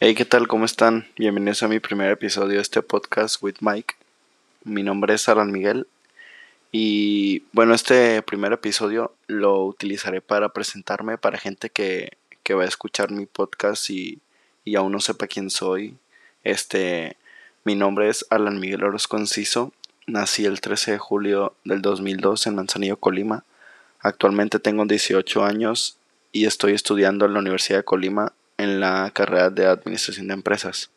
Hey, ¿qué tal? ¿Cómo están? Bienvenidos a mi primer episodio de este podcast with Mike. Mi nombre es Alan Miguel y bueno, este primer episodio lo utilizaré para presentarme para gente que, va a escuchar mi podcast y, y, aún no sepa quién soy. Este, mi nombre es Alan Miguel Orozco Conciso. Nací el 13 de julio del 2002 en Manzanillo, Colima. Actualmente tengo 18 años y estoy estudiando en la Universidad de Colima en la carrera de Administración de Empresas.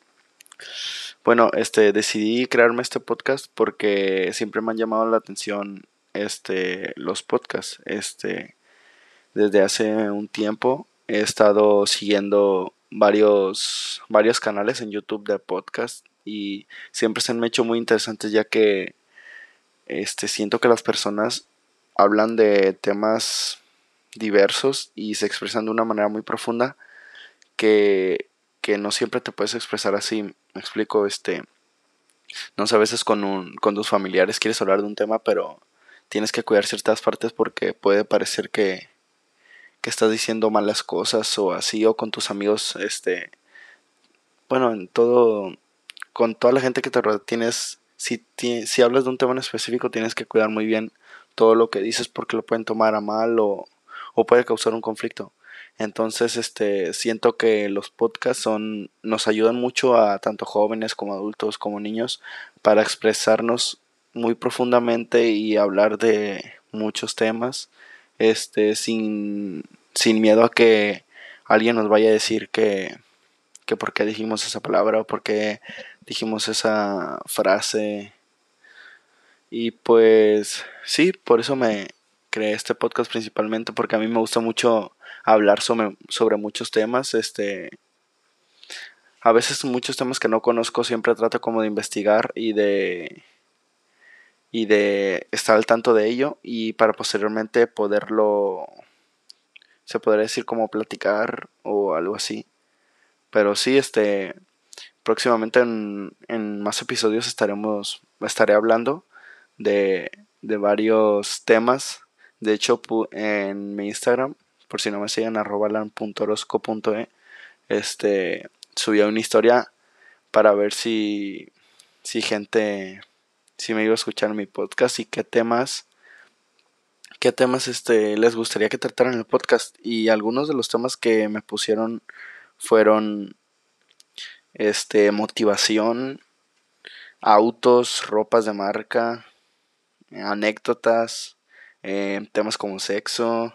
Bueno, este decidí crearme este podcast porque siempre me han llamado la atención este los podcasts. Este desde hace un tiempo he estado siguiendo varios varios canales en YouTube de podcast y siempre se me han hecho muy interesantes ya que este siento que las personas hablan de temas diversos y se expresan de una manera muy profunda que, no siempre te puedes expresar así. Me explico, este, no sé, a veces con, un, con tus familiares quieres hablar de un tema, pero tienes que cuidar ciertas partes porque puede parecer que, que estás diciendo malas cosas o así, o con tus amigos, este, bueno, en todo, con toda la gente que te rodea, tienes, si, si hablas de un tema en específico, tienes que cuidar muy bien todo lo que dices porque lo pueden tomar a mal o, o puede causar un conflicto. Entonces, este, siento que los podcasts son, nos ayudan mucho a tanto jóvenes como adultos como niños para expresarnos muy profundamente y hablar de muchos temas, este, sin, sin miedo a que alguien nos vaya a decir que, que por qué dijimos esa palabra o por qué dijimos esa frase. Y pues sí, por eso me creé este podcast principalmente porque a mí me gusta mucho hablar sobre, muchos temas. Este, a veces muchos temas que no conozco siempre trato como de investigar y de y de estar al tanto de ello y para posteriormente poderlo se podría decir como platicar o algo así pero sí este próximamente en, en más episodios estaremos estaré hablando de, de varios temas de hecho en mi Instagram por si no me siguen, arroba lan.orosco.e, este, subí una historia para ver si, si gente, si me iba a escuchar mi podcast y qué temas, qué temas este, les gustaría que trataran en el podcast. Y algunos de los temas que me pusieron fueron, este, motivación, autos, ropas de marca, anécdotas, eh, temas como sexo,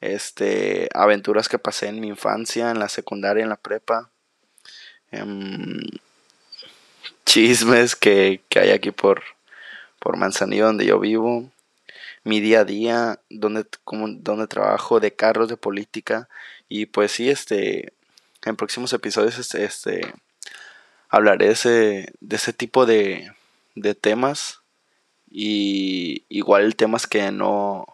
este, aventuras que pasé en mi infancia, en la secundaria, en la prepa, em, chismes que, hay aquí por, por Manzanillo donde yo vivo, mi día a día, donde, como, donde trabajo, de carros, de política, y pues sí, este, en próximos episodios, este, este hablaré de ese, de ese tipo de, de temas, y igual temas que no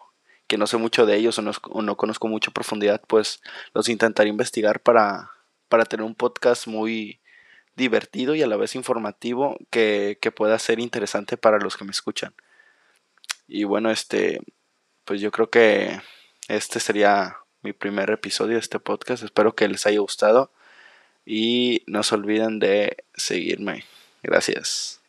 que no sé mucho de ellos o no, conozco mucho profundidad, pues los intentaré investigar para, para tener un podcast muy divertido y a la vez informativo que, que pueda ser interesante para los que me escuchan. Y bueno, este, pues yo creo que este sería mi primer episodio de este podcast. Espero que les haya gustado y no se olviden de seguirme. Gracias.